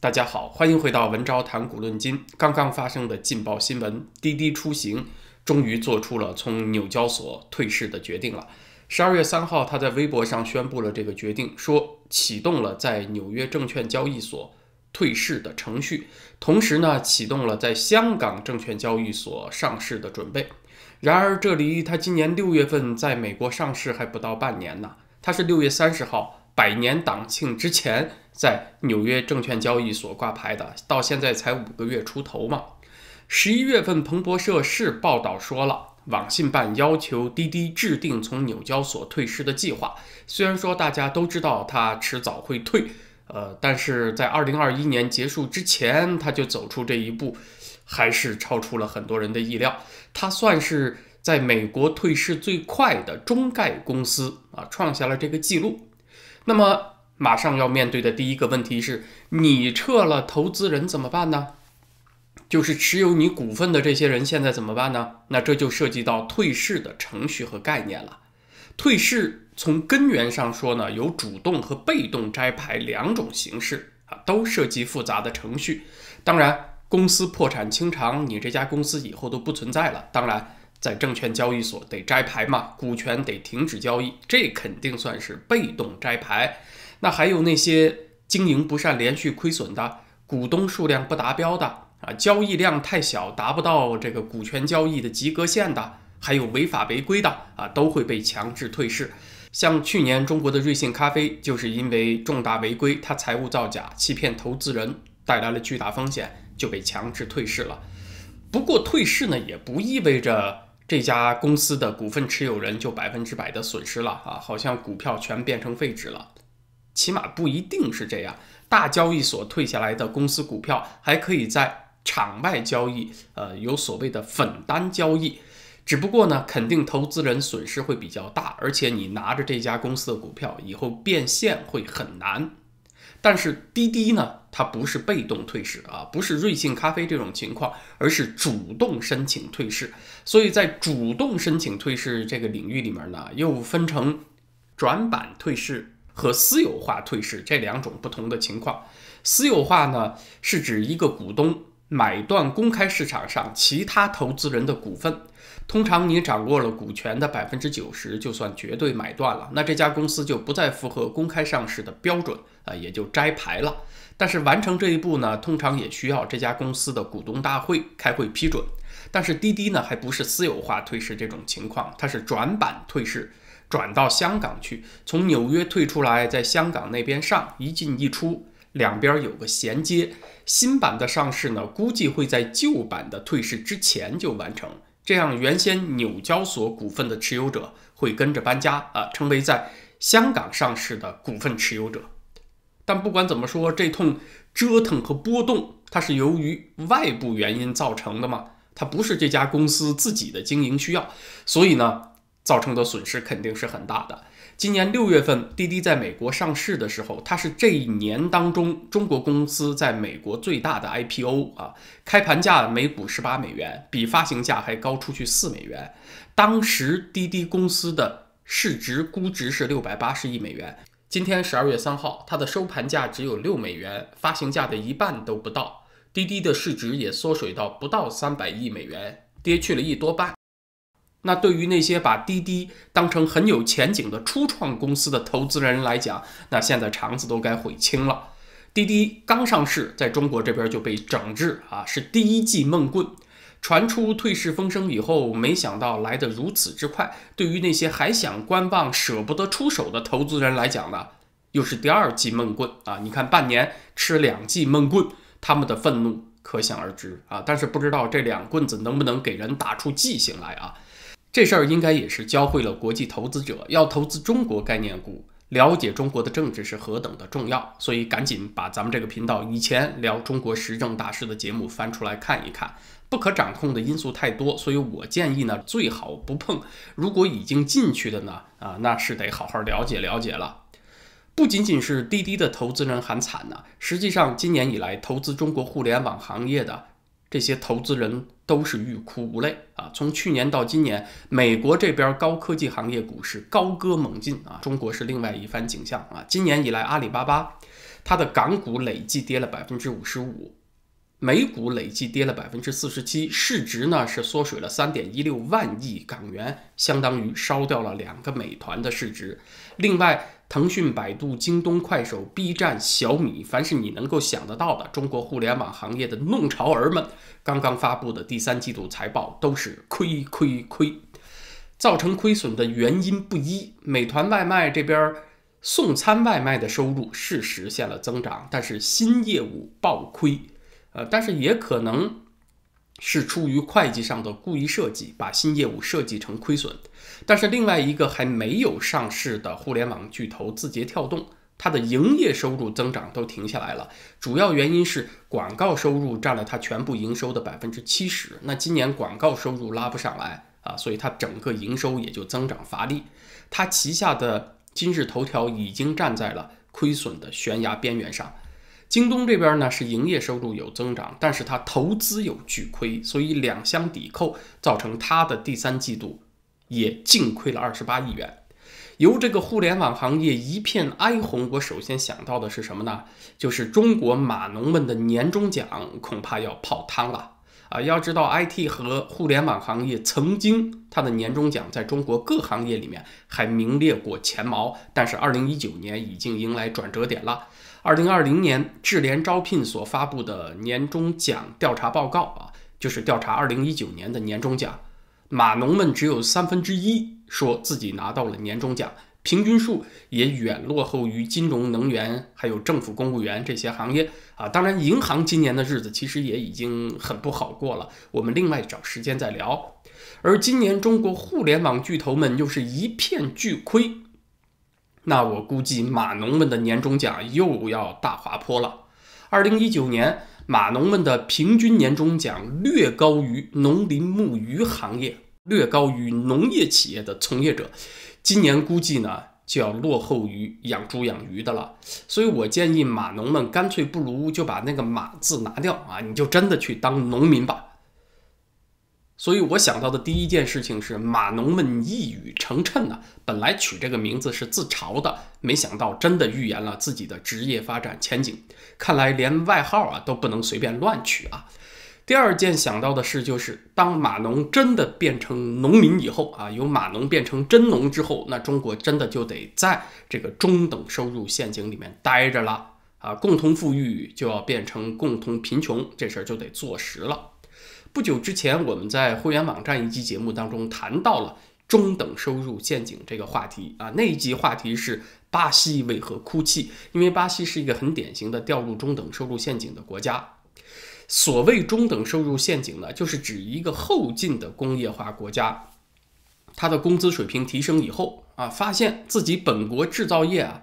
大家好，欢迎回到文昭谈股论金。刚刚发生的劲爆新闻，滴滴出行终于做出了从纽交所退市的决定了。十二月三号，他在微博上宣布了这个决定，说启动了在纽约证券交易所退市的程序，同时呢，启动了在香港证券交易所上市的准备。然而，这离他今年六月份在美国上市还不到半年呢。他是六月三十号。百年党庆之前，在纽约证券交易所挂牌的，到现在才五个月出头嘛。十一月份，彭博社是报道说了，网信办要求滴滴制定从纽交所退市的计划。虽然说大家都知道它迟早会退，呃，但是在二零二一年结束之前，他就走出这一步，还是超出了很多人的意料。它算是在美国退市最快的中概公司啊，创下了这个记录。那么，马上要面对的第一个问题是：你撤了投资人怎么办呢？就是持有你股份的这些人现在怎么办呢？那这就涉及到退市的程序和概念了。退市从根源上说呢，有主动和被动摘牌两种形式啊，都涉及复杂的程序。当然，公司破产清偿，你这家公司以后都不存在了。当然。在证券交易所得摘牌嘛，股权得停止交易，这肯定算是被动摘牌。那还有那些经营不善、连续亏损的，股东数量不达标的啊，交易量太小，达不到这个股权交易的及格线的，还有违法违规的啊，都会被强制退市。像去年中国的瑞幸咖啡，就是因为重大违规，它财务造假、欺骗投资人，带来了巨大风险，就被强制退市了。不过退市呢，也不意味着。这家公司的股份持有人就百分之百的损失了啊，好像股票全变成废纸了，起码不一定是这样。大交易所退下来的公司股票还可以在场外交易，呃，有所谓的粉单交易，只不过呢，肯定投资人损失会比较大，而且你拿着这家公司的股票以后变现会很难。但是滴滴呢？它不是被动退市啊，不是瑞幸咖啡这种情况，而是主动申请退市。所以在主动申请退市这个领域里面呢，又分成转板退市和私有化退市这两种不同的情况。私有化呢，是指一个股东买断公开市场上其他投资人的股份，通常你掌握了股权的百分之九十，就算绝对买断了，那这家公司就不再符合公开上市的标准啊，也就摘牌了。但是完成这一步呢，通常也需要这家公司的股东大会开会批准。但是滴滴呢，还不是私有化退市这种情况，它是转板退市，转到香港去，从纽约退出来，在香港那边上，一进一出，两边有个衔接。新版的上市呢，估计会在旧版的退市之前就完成，这样原先纽交所股份的持有者会跟着搬家啊，成为在香港上市的股份持有者。但不管怎么说，这通折腾和波动，它是由于外部原因造成的嘛？它不是这家公司自己的经营需要，所以呢，造成的损失肯定是很大的。今年六月份，滴滴在美国上市的时候，它是这一年当中中国公司在美国最大的 IPO 啊，开盘价每股十八美元，比发行价还高出去四美元。当时滴滴公司的市值估值是六百八十亿美元。今天十二月三号，它的收盘价只有六美元，发行价的一半都不到。滴滴的市值也缩水到不到三百亿美元，跌去了一多半。那对于那些把滴滴当成很有前景的初创公司的投资人来讲，那现在肠子都该悔青了。滴滴刚上市，在中国这边就被整治啊，是第一记闷棍。传出退市风声以后，没想到来得如此之快。对于那些还想观望、舍不得出手的投资人来讲呢，又是第二记闷棍啊！你看，半年吃两记闷棍，他们的愤怒可想而知啊！但是不知道这两棍子能不能给人打出记性来啊？这事儿应该也是教会了国际投资者，要投资中国概念股，了解中国的政治是何等的重要。所以赶紧把咱们这个频道以前聊中国时政大事的节目翻出来看一看。不可掌控的因素太多，所以我建议呢，最好不碰。如果已经进去的呢，啊，那是得好好了解了解了。不仅仅是滴滴的投资人喊惨呢，实际上今年以来投资中国互联网行业的这些投资人都是欲哭无泪啊。从去年到今年，美国这边高科技行业股市高歌猛进啊，中国是另外一番景象啊。今年以来，阿里巴巴它的港股累计跌了百分之五十五。美股累计跌了百分之四十七，市值呢是缩水了三点一六万亿港元，相当于烧掉了两个美团的市值。另外，腾讯、百度、京东、快手、B 站、小米，凡是你能够想得到的中国互联网行业的弄潮儿们，刚刚发布的第三季度财报都是亏亏亏。造成亏损的原因不一，美团外卖这边送餐外卖的收入是实现了增长，但是新业务暴亏。呃，但是也可能是出于会计上的故意设计，把新业务设计成亏损。但是另外一个还没有上市的互联网巨头字节跳动，它的营业收入增长都停下来了，主要原因是广告收入占了它全部营收的百分之七十。那今年广告收入拉不上来啊，所以它整个营收也就增长乏力。它旗下的今日头条已经站在了亏损的悬崖边缘上。京东这边呢是营业收入有增长，但是它投资有巨亏，所以两相抵扣，造成它的第三季度也净亏了二十八亿元。由这个互联网行业一片哀鸿，我首先想到的是什么呢？就是中国码农们的年终奖恐怕要泡汤了啊！要知道，IT 和互联网行业曾经它的年终奖在中国各行业里面还名列过前茅，但是二零一九年已经迎来转折点了。二零二零年智联招聘所发布的年终奖调查报告啊，就是调查二零一九年的年终奖，码农们只有三分之一说自己拿到了年终奖，平均数也远落后于金融、能源还有政府公务员这些行业啊。当然，银行今年的日子其实也已经很不好过了，我们另外找时间再聊。而今年中国互联网巨头们又是一片巨亏。那我估计码农们的年终奖又要大滑坡了。二零一九年，码农们的平均年终奖略高于农林牧渔行业，略高于农业企业的从业者。今年估计呢，就要落后于养猪养鱼的了。所以我建议码农们干脆不如就把那个“马”字拿掉啊，你就真的去当农民吧。所以我想到的第一件事情是码农们一语成谶呢。本来取这个名字是自嘲的，没想到真的预言了自己的职业发展前景。看来连外号啊都不能随便乱取啊。第二件想到的事就是，当码农真的变成农民以后啊，由码农变成真农之后，那中国真的就得在这个中等收入陷阱里面待着了啊。共同富裕就要变成共同贫穷，这事儿就得坐实了。不久之前，我们在会员网站一期节目当中谈到了中等收入陷阱这个话题啊。那一集话题是巴西为何哭泣？因为巴西是一个很典型的掉入中等收入陷阱的国家。所谓中等收入陷阱呢，就是指一个后进的工业化国家，它的工资水平提升以后啊，发现自己本国制造业啊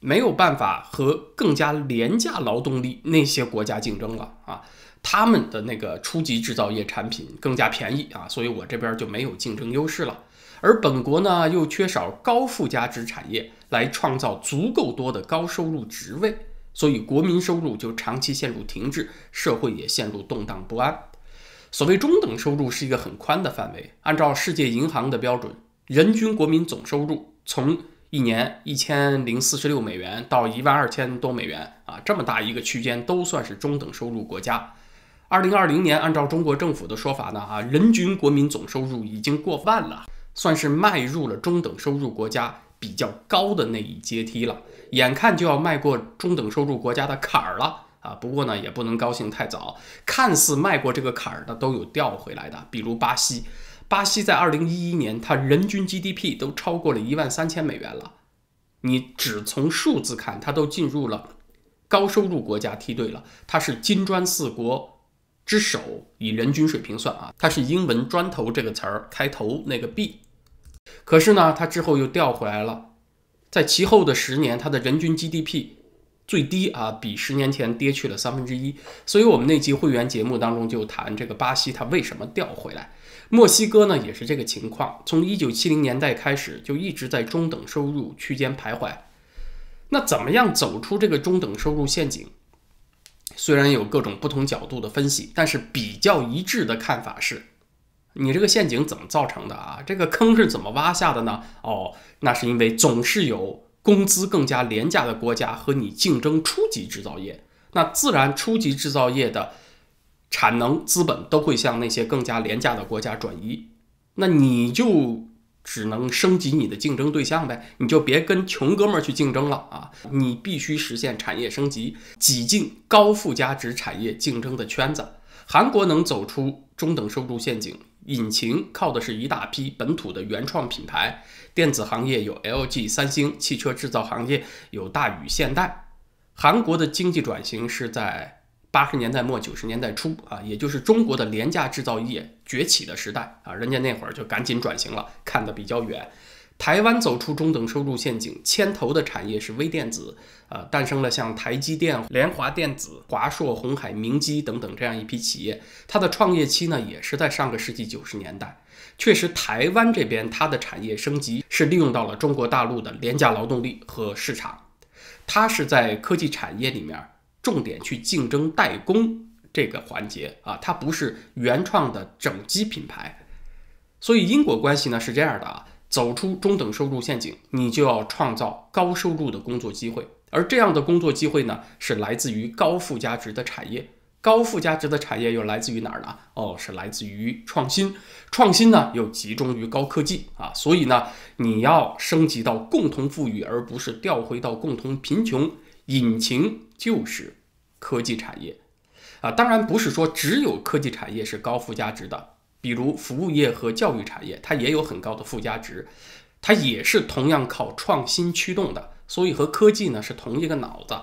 没有办法和更加廉价劳动力那些国家竞争了啊。他们的那个初级制造业产品更加便宜啊，所以我这边就没有竞争优势了。而本国呢又缺少高附加值产业来创造足够多的高收入职位，所以国民收入就长期陷入停滞，社会也陷入动荡不安。所谓中等收入是一个很宽的范围，按照世界银行的标准，人均国民总收入从一年一千零四十六美元到一万二千多美元啊，这么大一个区间都算是中等收入国家。二零二零年，按照中国政府的说法呢，啊，人均国民总收入已经过万了，算是迈入了中等收入国家比较高的那一阶梯了，眼看就要迈过中等收入国家的坎儿了啊！不过呢，也不能高兴太早，看似迈过这个坎儿的都有掉回来的，比如巴西，巴西在二零一一年，它人均 GDP 都超过了一万三千美元了，你只从数字看，它都进入了高收入国家梯队了，它是金砖四国。之首以人均水平算啊，它是英文“砖头”这个词儿开头那个 B，可是呢，它之后又掉回来了，在其后的十年，它的人均 GDP 最低啊，比十年前跌去了三分之一。所以，我们那期会员节目当中就谈这个巴西它为什么掉回来。墨西哥呢也是这个情况，从一九七零年代开始就一直在中等收入区间徘徊。那怎么样走出这个中等收入陷阱？虽然有各种不同角度的分析，但是比较一致的看法是，你这个陷阱怎么造成的啊？这个坑是怎么挖下的呢？哦，那是因为总是有工资更加廉价的国家和你竞争初级制造业，那自然初级制造业的产能资本都会向那些更加廉价的国家转移，那你就只能升级你的竞争对象呗，你就别跟穷哥们儿去竞争了啊，你必须实现产业升级，挤进高附加值产业竞争的圈子。韩国能走出中等收入陷阱，引擎靠的是一大批本土的原创品牌。电子行业有 LG、三星，汽车制造行业有大宇、现代。韩国的经济转型是在八十年代末九十年代初啊，也就是中国的廉价制造业崛起的时代啊，人家那会儿就赶紧转型了，看得比较远。台湾走出中等收入陷阱，牵头的产业是微电子，呃，诞生了像台积电、联华电子、华硕、红海、明基等等这样一批企业。它的创业期呢，也是在上个世纪九十年代。确实，台湾这边它的产业升级是利用到了中国大陆的廉价劳动力和市场，它是在科技产业里面重点去竞争代工这个环节啊，它不是原创的整机品牌。所以因果关系呢是这样的啊。走出中等收入陷阱，你就要创造高收入的工作机会，而这样的工作机会呢，是来自于高附加值的产业。高附加值的产业又来自于哪儿呢？哦，是来自于创新。创新呢，又集中于高科技啊。所以呢，你要升级到共同富裕，而不是调回到共同贫穷。引擎就是科技产业啊。当然不是说只有科技产业是高附加值的。比如服务业和教育产业，它也有很高的附加值，它也是同样靠创新驱动的，所以和科技呢是同一个脑子。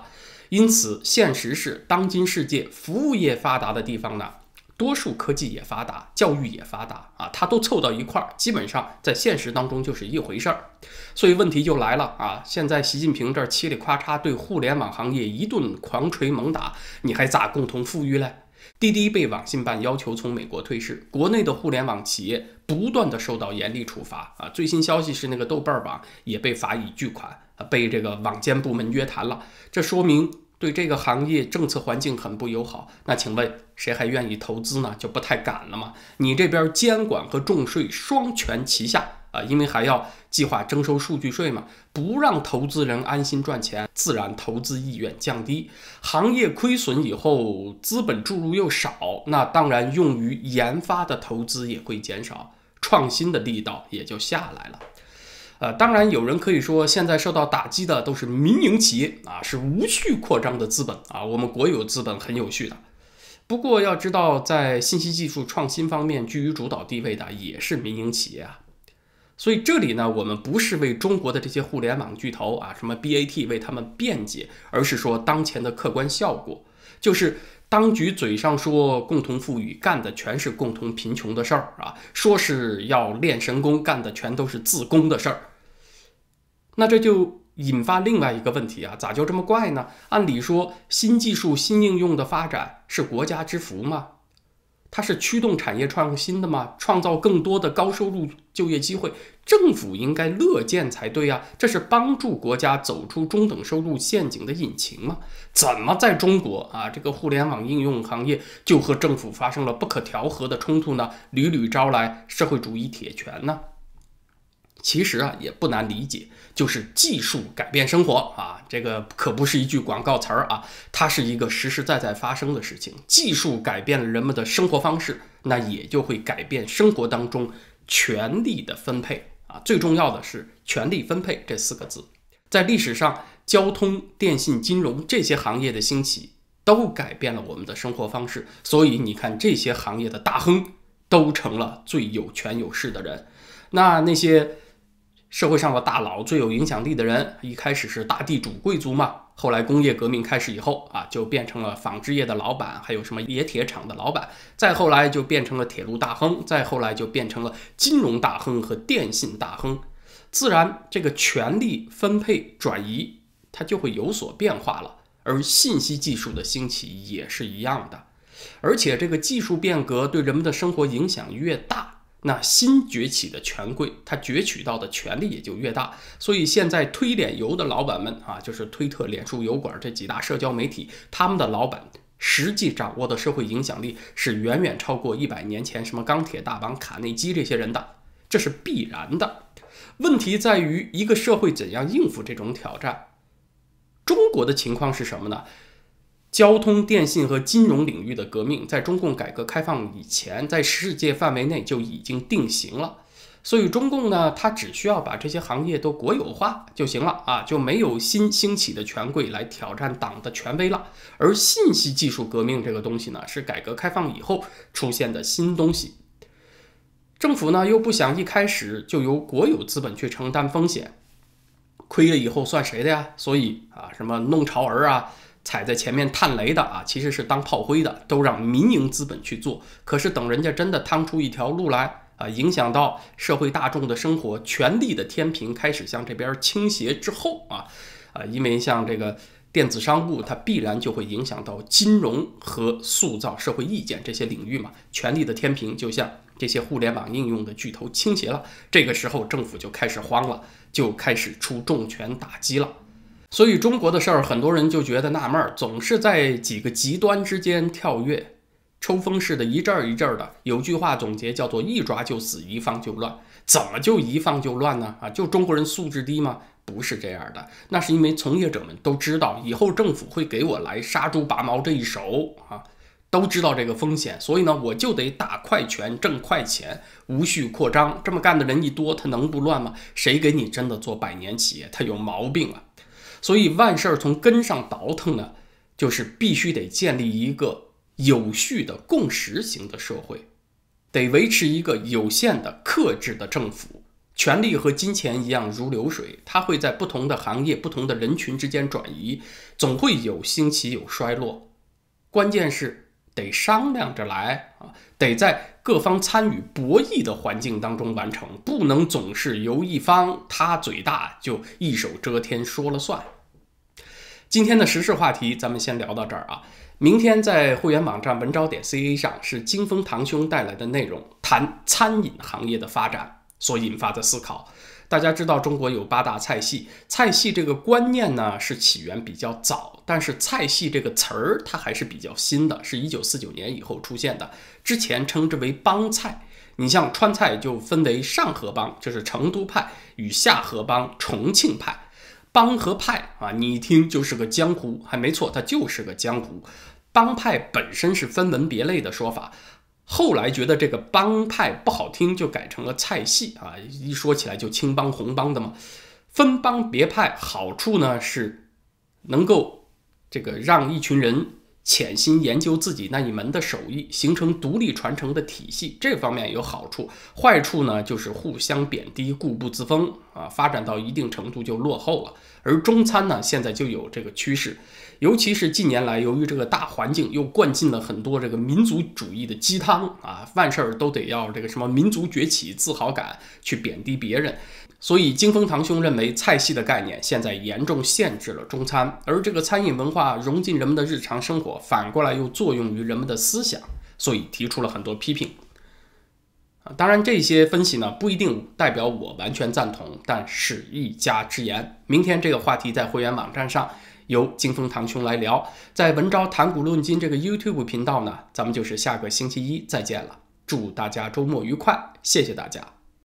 因此，现实是当今世界服务业发达的地方呢，多数科技也发达，教育也发达啊，它都凑到一块儿，基本上在现实当中就是一回事儿。所以问题就来了啊，现在习近平这儿嘁里咔嚓对互联网行业一顿狂锤猛打，你还咋共同富裕嘞？滴滴被网信办要求从美国退市，国内的互联网企业不断的受到严厉处罚啊！最新消息是，那个豆瓣网也被罚以巨款啊，被这个网监部门约谈了。这说明对这个行业政策环境很不友好。那请问谁还愿意投资呢？就不太敢了嘛？你这边监管和重税双全齐下。啊，因为还要计划征收数据税嘛，不让投资人安心赚钱，自然投资意愿降低。行业亏损以后，资本注入又少，那当然用于研发的投资也会减少，创新的力道也就下来了。呃，当然有人可以说，现在受到打击的都是民营企业啊，是无序扩张的资本啊，我们国有资本很有序的。不过要知道，在信息技术创新方面居于主导地位的也是民营企业啊。所以这里呢，我们不是为中国的这些互联网巨头啊，什么 BAT 为他们辩解，而是说当前的客观效果，就是当局嘴上说共同富裕，干的全是共同贫穷的事儿啊，说是要练神功，干的全都是自宫的事儿。那这就引发另外一个问题啊，咋就这么怪呢？按理说，新技术、新应用的发展是国家之福吗？它是驱动产业创新的吗？创造更多的高收入就业机会，政府应该乐见才对呀。这是帮助国家走出中等收入陷阱的引擎吗？怎么在中国啊，这个互联网应用行业就和政府发生了不可调和的冲突呢？屡屡招来社会主义铁拳呢？其实啊，也不难理解，就是技术改变生活啊，这个可不是一句广告词儿啊，它是一个实实在在发生的事情。技术改变了人们的生活方式，那也就会改变生活当中权力的分配啊。最重要的是权力分配这四个字，在历史上，交通、电信、金融这些行业的兴起，都改变了我们的生活方式。所以你看，这些行业的大亨都成了最有权有势的人，那那些。社会上的大佬最有影响力的人，一开始是大地主贵族嘛，后来工业革命开始以后啊，就变成了纺织业的老板，还有什么冶铁厂的老板，再后来就变成了铁路大亨，再后来就变成了金融大亨和电信大亨，自然这个权力分配转移它就会有所变化了。而信息技术的兴起也是一样的，而且这个技术变革对人们的生活影响越大。那新崛起的权贵，他攫取到的权力也就越大。所以现在推脸油的老板们啊，就是推特、脸书、油管这几大社交媒体，他们的老板实际掌握的社会影响力是远远超过一百年前什么钢铁大王卡内基这些人的。这是必然的。问题在于一个社会怎样应付这种挑战。中国的情况是什么呢？交通、电信和金融领域的革命，在中共改革开放以前，在世界范围内就已经定型了。所以中共呢，它只需要把这些行业都国有化就行了啊，就没有新兴起的权贵来挑战党的权威了。而信息技术革命这个东西呢，是改革开放以后出现的新东西。政府呢又不想一开始就由国有资本去承担风险，亏了以后算谁的呀？所以啊，什么弄潮儿啊，踩在前面探雷的啊，其实是当炮灰的，都让民营资本去做。可是等人家真的趟出一条路来啊，影响到社会大众的生活，权力的天平开始向这边倾斜之后啊，啊，因为像这个。电子商务它必然就会影响到金融和塑造社会意见这些领域嘛，权力的天平就像这些互联网应用的巨头倾斜了，这个时候政府就开始慌了，就开始出重拳打击了。所以中国的事儿，很多人就觉得纳闷儿，总是在几个极端之间跳跃，抽风似的，一阵儿一阵儿的。有句话总结叫做“一抓就死，一放就乱”，怎么就一放就乱呢？啊，就中国人素质低吗？不是这样的，那是因为从业者们都知道以后政府会给我来杀猪拔毛这一手啊，都知道这个风险，所以呢，我就得打快拳挣快钱，无序扩张。这么干的人一多，他能不乱吗？谁给你真的做百年企业？他有毛病啊！所以万事儿从根上倒腾呢，就是必须得建立一个有序的共识型的社会，得维持一个有限的克制的政府。权力和金钱一样如流水，它会在不同的行业、不同的人群之间转移，总会有兴起有衰落。关键是得商量着来啊，得在各方参与博弈的环境当中完成，不能总是由一方他嘴大就一手遮天说了算。今天的时事话题咱们先聊到这儿啊，明天在会员网站文招点 ca 上是金风堂兄带来的内容，谈餐饮行业的发展。所引发的思考，大家知道中国有八大菜系，菜系这个观念呢是起源比较早，但是菜系这个词儿它还是比较新的，是一九四九年以后出现的。之前称之为帮菜，你像川菜就分为上河帮，就是成都派与下河帮，重庆派。帮和派啊，你一听就是个江湖，还没错，它就是个江湖。帮派本身是分门别类的说法。后来觉得这个帮派不好听，就改成了菜系啊，一说起来就青帮红帮的嘛。分帮别派好处呢是能够这个让一群人潜心研究自己那一门的手艺，形成独立传承的体系，这方面有好处。坏处呢就是互相贬低，固步自封啊，发展到一定程度就落后了。而中餐呢现在就有这个趋势。尤其是近年来，由于这个大环境又灌进了很多这个民族主义的鸡汤啊，万事儿都得要这个什么民族崛起、自豪感去贬低别人，所以金风堂兄认为菜系的概念现在严重限制了中餐，而这个餐饮文化融进人们的日常生活，反过来又作用于人们的思想，所以提出了很多批评。当然这些分析呢不一定代表我完全赞同，但是一家之言。明天这个话题在会员网站上。由金峰堂兄来聊，在文昭谈古论今这个 YouTube 频道呢，咱们就是下个星期一再见了。祝大家周末愉快，谢谢大家。